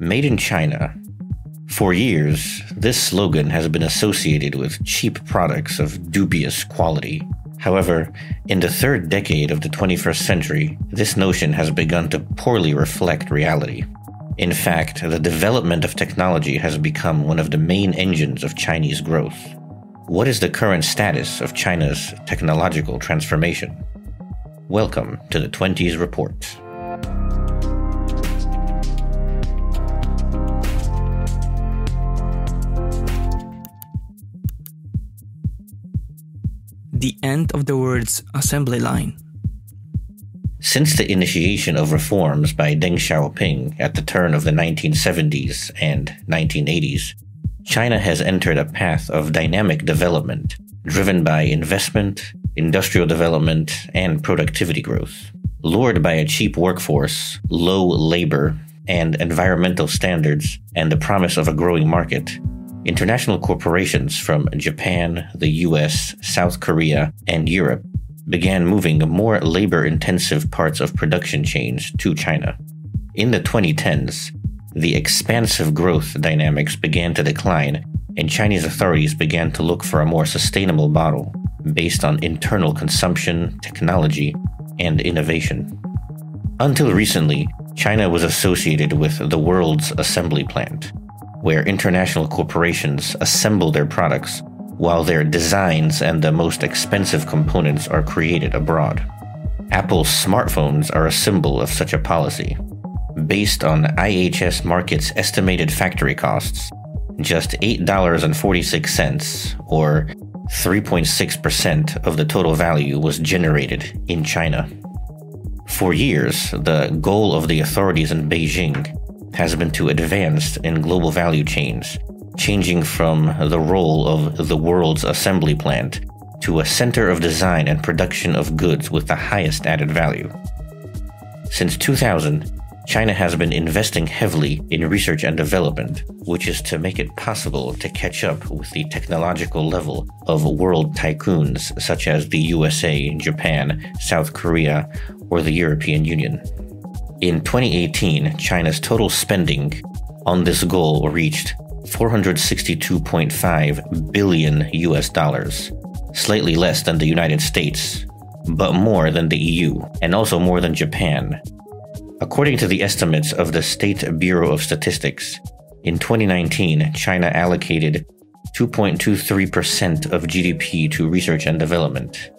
Made in China. For years, this slogan has been associated with cheap products of dubious quality. However, in the third decade of the 21st century, this notion has begun to poorly reflect reality. In fact, the development of technology has become one of the main engines of Chinese growth. What is the current status of China's technological transformation? Welcome to the 20s Report. The end of the words assembly line. Since the initiation of reforms by Deng Xiaoping at the turn of the 1970s and 1980s, China has entered a path of dynamic development driven by investment, industrial development, and productivity growth. Lured by a cheap workforce, low labor, and environmental standards, and the promise of a growing market, international corporations from Japan, the US, South Korea, and Europe began moving more labor intensive parts of production chains to China. In the 2010s, the expansive growth dynamics began to decline, and Chinese authorities began to look for a more sustainable model based on internal consumption, technology, and innovation. Until recently, China was associated with the world's assembly plant, where international corporations assemble their products while their designs and the most expensive components are created abroad. Apple's smartphones are a symbol of such a policy. Based on IHS Markit's estimated factory costs, just $8.46, or 3.6% of the total value, was generated in China. For years, the goal of the authorities in Beijing has been to advance in global value chains changing from the role of the world's assembly plant to a center of design and production of goods with the highest added value. Since 2000, China has been investing heavily in research and development, which is to make it possible to catch up with the technological level of world tycoons such as the USA, Japan, South Korea, or the European Union. In 2018, China's total spending on this goal reached 462.5 billion US dollars, slightly less than the United States, but more than the EU, and also more than Japan. According to the estimates of the State Bureau of Statistics, in 2019, China allocated 2.23% of GDP to research and development.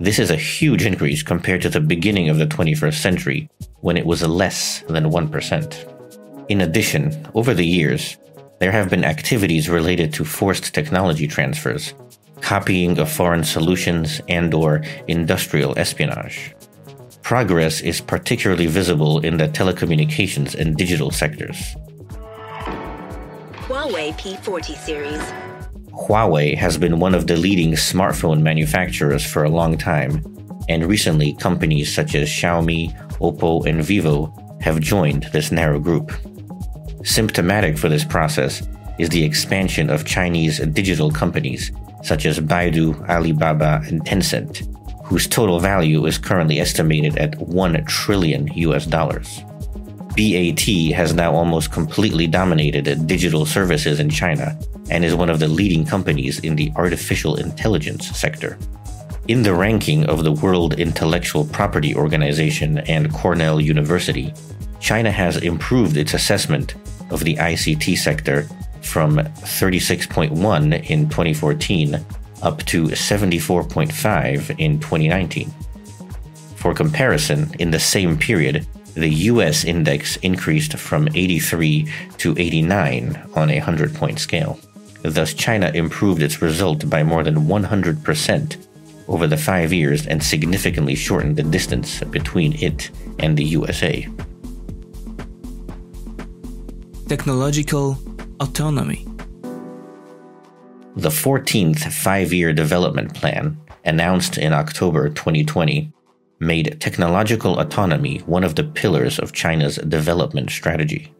This is a huge increase compared to the beginning of the 21st century, when it was less than 1%. In addition, over the years, there have been activities related to forced technology transfers, copying of foreign solutions, and or industrial espionage. Progress is particularly visible in the telecommunications and digital sectors. Huawei P40 series. Huawei has been one of the leading smartphone manufacturers for a long time, and recently companies such as Xiaomi, Oppo, and Vivo have joined this narrow group. Symptomatic for this process is the expansion of Chinese digital companies such as Baidu, Alibaba, and Tencent, whose total value is currently estimated at 1 trillion US dollars. BAT has now almost completely dominated digital services in China and is one of the leading companies in the artificial intelligence sector. In the ranking of the World Intellectual Property Organization and Cornell University, China has improved its assessment of the ICT sector from 36.1 in 2014 up to 74.5 in 2019. For comparison, in the same period, the US index increased from 83 to 89 on a 100 point scale. Thus, China improved its result by more than 100% over the five years and significantly shortened the distance between it and the USA technological autonomy. The 14th Five Year Development Plan, announced in October 2020, made technological autonomy one of the pillars of China's development strategy.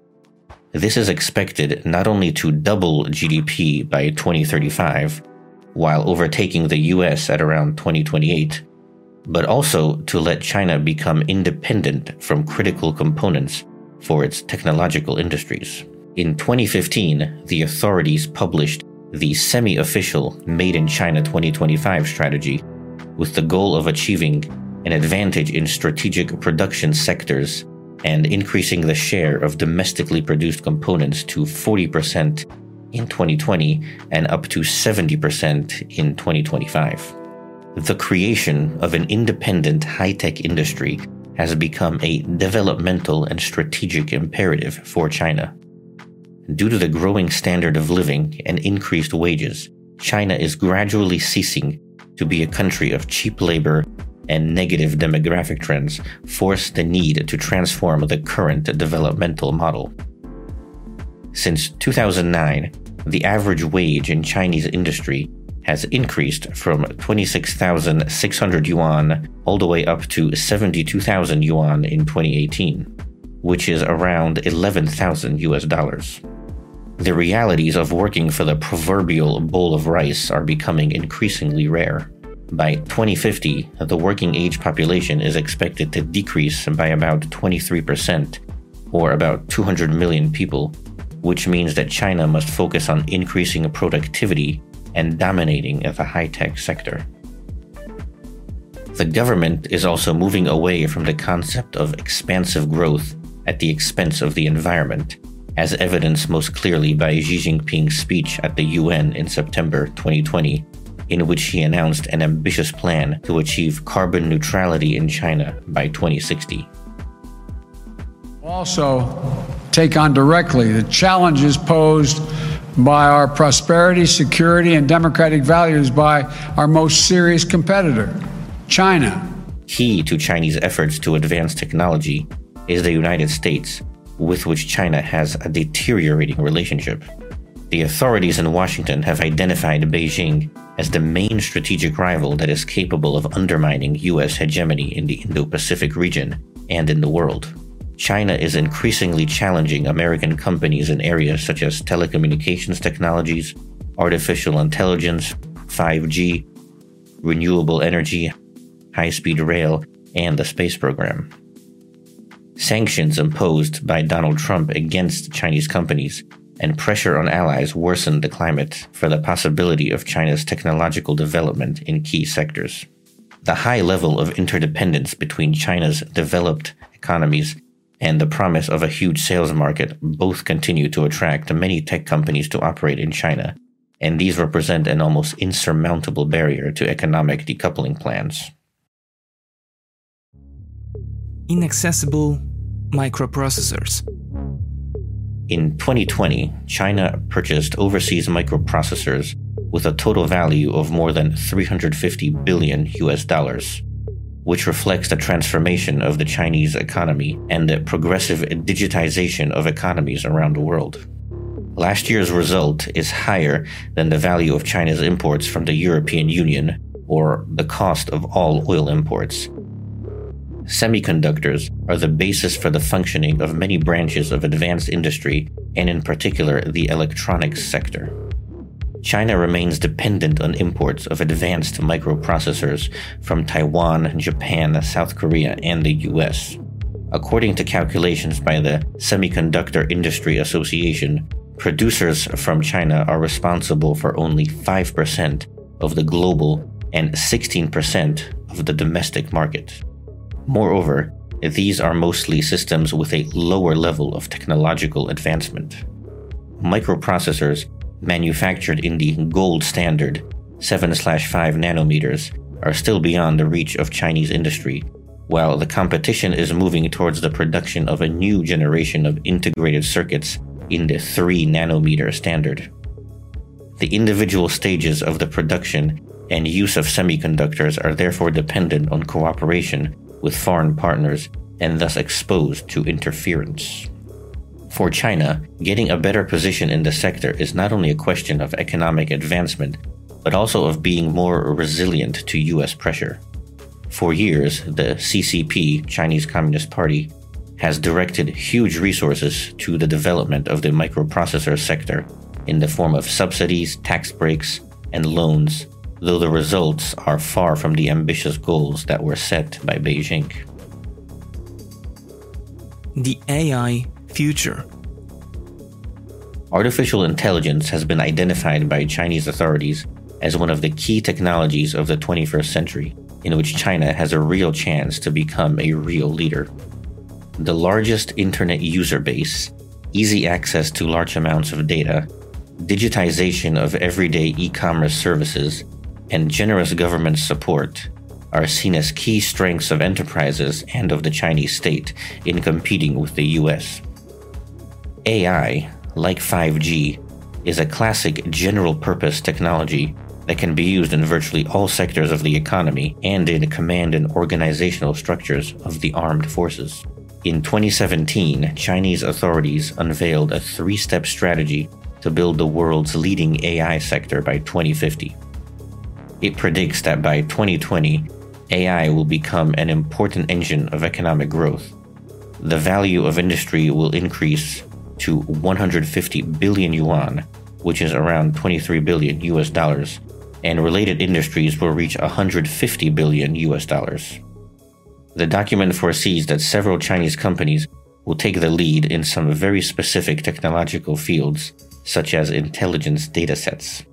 This is expected not only to double GDP by 2035, while overtaking the US at around 2028, but also to let China become independent from critical components for its technological industries. In 2015, the authorities published the semi official Made in China 2025 strategy with the goal of achieving an advantage in strategic production sectors and increasing the share of domestically produced components to 40% in 2020 and up to 70% in 2025. The creation of an independent high tech industry has become a developmental and strategic imperative for China. Due to the growing standard of living and increased wages, China is gradually ceasing to be a country of cheap labor and negative demographic trends force the need to transform the current developmental model. Since 2009, the average wage in Chinese industry has increased from 26,600 yuan all the way up to 72,000 yuan in 2018, which is around 11,000 US dollars. The realities of working for the proverbial bowl of rice are becoming increasingly rare. By 2050, the working age population is expected to decrease by about 23%, or about 200 million people, which means that China must focus on increasing productivity and dominating the high tech sector. The government is also moving away from the concept of expansive growth at the expense of the environment, as evidenced most clearly by Xi Jinping's speech at the UN in September 2020, in which he announced an ambitious plan to achieve carbon neutrality in China by 2060. Also, take on directly the challenges posed by our prosperity, security, and democratic values by our most serious competitor, China. Key to Chinese efforts to advance technology is the United States, with which China has a deteriorating relationship. The authorities in Washington have identified Beijing as the main strategic rival that is capable of undermining US hegemony in the Indo Pacific region and in the world. China is increasingly challenging American companies in areas such as telecommunications technologies, artificial intelligence, 5G, renewable energy, high speed rail, and the space program. Sanctions imposed by Donald Trump against Chinese companies and pressure on allies worsened the climate for the possibility of China's technological development in key sectors. The high level of interdependence between China's developed economies and the promise of a huge sales market both continue to attract many tech companies to operate in China, and these represent an almost insurmountable barrier to economic decoupling plans. Inaccessible microprocessors. In 2020, China purchased overseas microprocessors with a total value of more than 350 billion US dollars which reflects the transformation of the Chinese economy and the progressive digitization of economies around the world. Last year's result is higher than the value of China's imports from the European Union, or the cost of all oil imports. Semiconductors are the basis for the functioning of many branches of advanced industry, and in particular the electronics sector. China remains dependent on imports of advanced microprocessors from Taiwan, Japan, South Korea, and the US. According to calculations by the Semiconductor Industry Association, producers from China are responsible for only 5% of the global and 16% of the domestic market. Moreover, these are mostly systems with a lower level of technological advancement. Microprocessors manufactured in the gold standard 7 5 nanometers are still beyond the reach of Chinese industry, while the competition is moving towards the production of a new generation of integrated circuits in the 3 nanometer standard. The individual stages of the production and use of semiconductors are therefore dependent on cooperation with foreign partners and thus exposed to interference. For China, getting a better position in the sector is not only a question of economic advancement, but also of being more resilient to US pressure. For years, the CCP, Chinese Communist Party, has directed huge resources to the development of the microprocessor sector in the form of subsidies, tax breaks, and loans, though the results are far from the ambitious goals that were set by Beijing. The AI future. Artificial intelligence has been identified by Chinese authorities as one of the key technologies of the 21st century, in which China has a real chance to become a real leader. The largest internet user base, easy access to large amounts of data, digitization of everyday e commerce services, and generous government support are seen as key strengths of enterprises and of the Chinese state in competing with the US. AI, like 5G, is a classic general purpose technology that can be used in virtually all sectors of the economy and in command and organizational structures of the armed forces. In 2017, Chinese authorities unveiled a three step strategy to build the world's leading AI sector by 2050. It predicts that by 2020, AI will become an important engine of economic growth. The value of industry will increase to 150 billion yuan, which is around 23 billion US dollars, and related industries will reach 150 billion US dollars. The document foresees that several Chinese companies will take the lead in some very specific technological fields, such as intelligence datasets.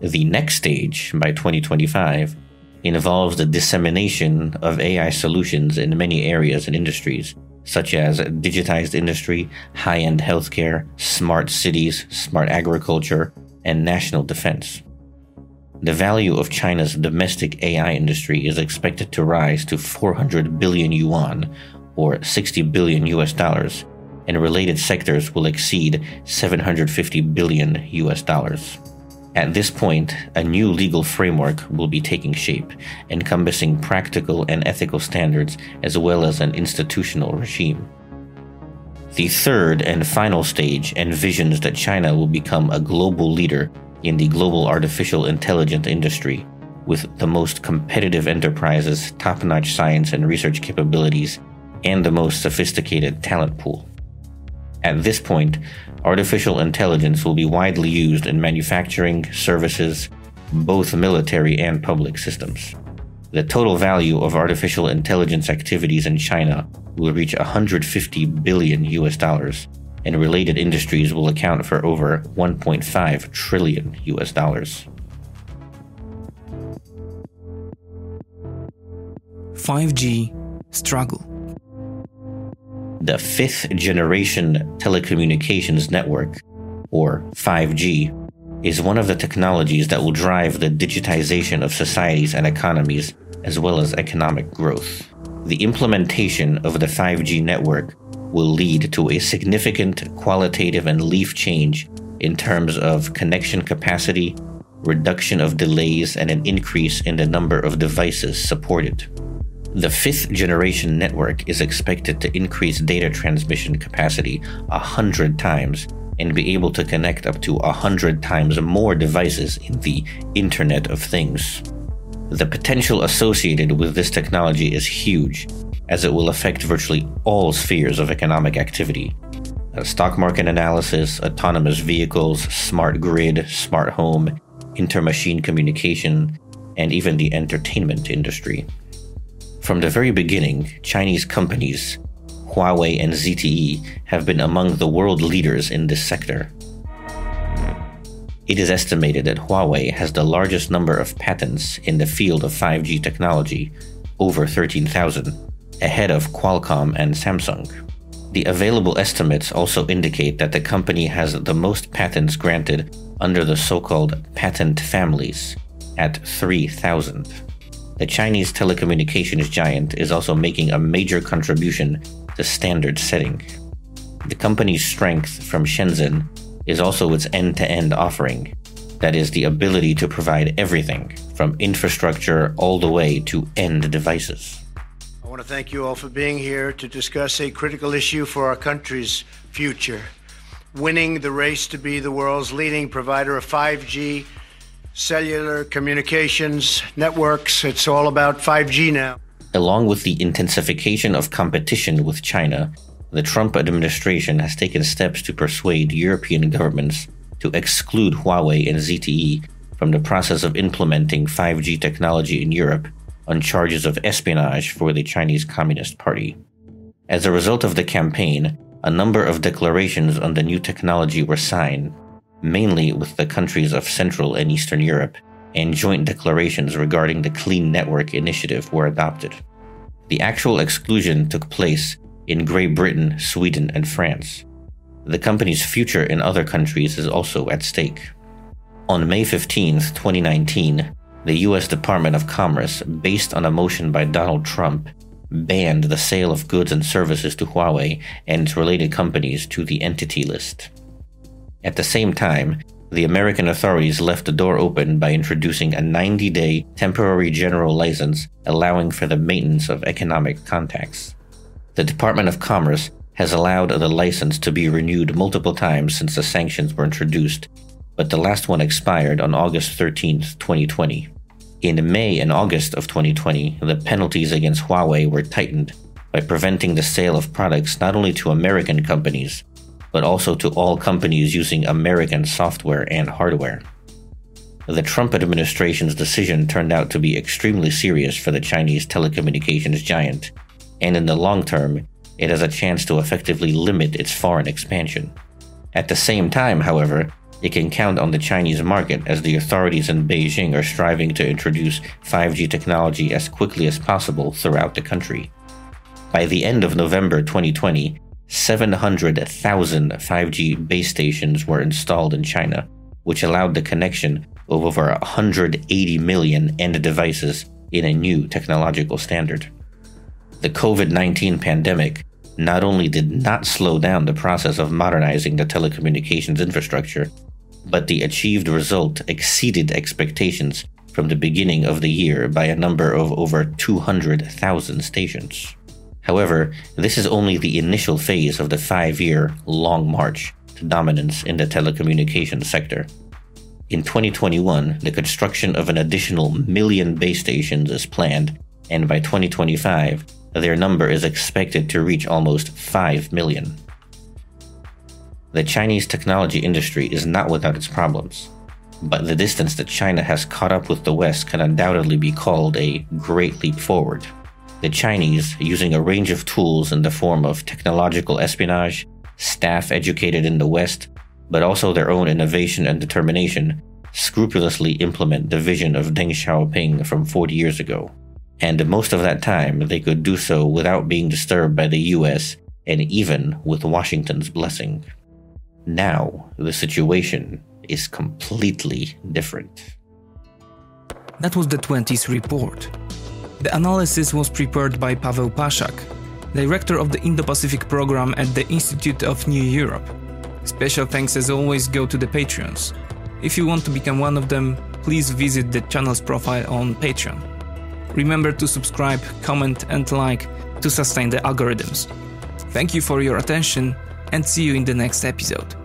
The next stage, by 2025, involves the dissemination of AI solutions in many areas and industries, such as digitized industry, high end healthcare, smart cities, smart agriculture, and national defense. The value of China's domestic AI industry is expected to rise to 400 billion yuan, or 60 billion US dollars, and related sectors will exceed 750 billion US dollars. At this point, a new legal framework will be taking shape, encompassing practical and ethical standards as well as an institutional regime. The third and final stage envisions that China will become a global leader in the global artificial intelligence industry, with the most competitive enterprises, top notch science and research capabilities, and the most sophisticated talent pool. At this point, artificial intelligence will be widely used in manufacturing, services, both military and public systems. The total value of artificial intelligence activities in China will reach 150 billion US dollars, and related industries will account for over 1.5 trillion US dollars. 5G struggle. The fifth generation telecommunications network, or 5G, is one of the technologies that will drive the digitization of societies and economies, as well as economic growth. The implementation of the 5G network will lead to a significant qualitative and leaf change in terms of connection capacity, reduction of delays, and an increase in the number of devices supported. The fifth generation network is expected to increase data transmission capacity a hundred times and be able to connect up to a hundred times more devices in the Internet of Things. The potential associated with this technology is huge, as it will affect virtually all spheres of economic activity stock market analysis, autonomous vehicles, smart grid, smart home, inter-machine communication, and even the entertainment industry. From the very beginning, Chinese companies, Huawei and ZTE, have been among the world leaders in this sector. It is estimated that Huawei has the largest number of patents in the field of 5G technology, over 13,000, ahead of Qualcomm and Samsung. The available estimates also indicate that the company has the most patents granted under the so called patent families, at 3,000. The Chinese telecommunications giant is also making a major contribution to standard setting. The company's strength from Shenzhen is also its end to end offering, that is, the ability to provide everything from infrastructure all the way to end devices. I want to thank you all for being here to discuss a critical issue for our country's future winning the race to be the world's leading provider of 5G, cellular communications, networks. It's all about 5G now. Along with the intensification of competition with China, the Trump administration has taken steps to persuade European governments to exclude Huawei and ZTE from the process of implementing 5G technology in Europe on charges of espionage for the Chinese Communist Party. As a result of the campaign, a number of declarations on the new technology were signed, mainly with the countries of Central and Eastern Europe, and joint declarations regarding the Clean Network Initiative were adopted. The actual exclusion took place in Great Britain, Sweden, and France. The company's future in other countries is also at stake. On May 15, 2019, the US Department of Commerce, based on a motion by Donald Trump, banned the sale of goods and services to Huawei and its related companies to the entity list. At the same time, the American authorities left the door open by introducing a 90 day temporary general license allowing for the maintenance of economic contacts. The Department of Commerce has allowed the license to be renewed multiple times since the sanctions were introduced, but the last one expired on August 13, 2020. In May and August of 2020, the penalties against Huawei were tightened by preventing the sale of products not only to American companies, but also to all companies using American software and hardware. The Trump administration's decision turned out to be extremely serious for the Chinese telecommunications giant, and in the long term, it has a chance to effectively limit its foreign expansion. At the same time, however, it can count on the Chinese market as the authorities in Beijing are striving to introduce 5G technology as quickly as possible throughout the country. By the end of November 2020, 700,000 5G base stations were installed in China, which allowed the connection of over 180 million end devices in a new technological standard. The COVID 19 pandemic not only did not slow down the process of modernizing the telecommunications infrastructure, but the achieved result exceeded expectations from the beginning of the year by a number of over 200,000 stations. However, this is only the initial phase of the five year long march to dominance in the telecommunications sector. In 2021, the construction of an additional million base stations is planned, and by 2025, their number is expected to reach almost 5 million. The Chinese technology industry is not without its problems, but the distance that China has caught up with the West can undoubtedly be called a great leap forward. The Chinese, using a range of tools in the form of technological espionage, staff educated in the West, but also their own innovation and determination, scrupulously implement the vision of Deng Xiaoping from 40 years ago. And most of that time, they could do so without being disturbed by the US and even with Washington's blessing. Now, the situation is completely different. That was the 20s report. The analysis was prepared by Pavel Paszak, director of the Indo Pacific program at the Institute of New Europe. Special thanks as always go to the Patreons. If you want to become one of them, please visit the channel's profile on Patreon. Remember to subscribe, comment, and like to sustain the algorithms. Thank you for your attention and see you in the next episode.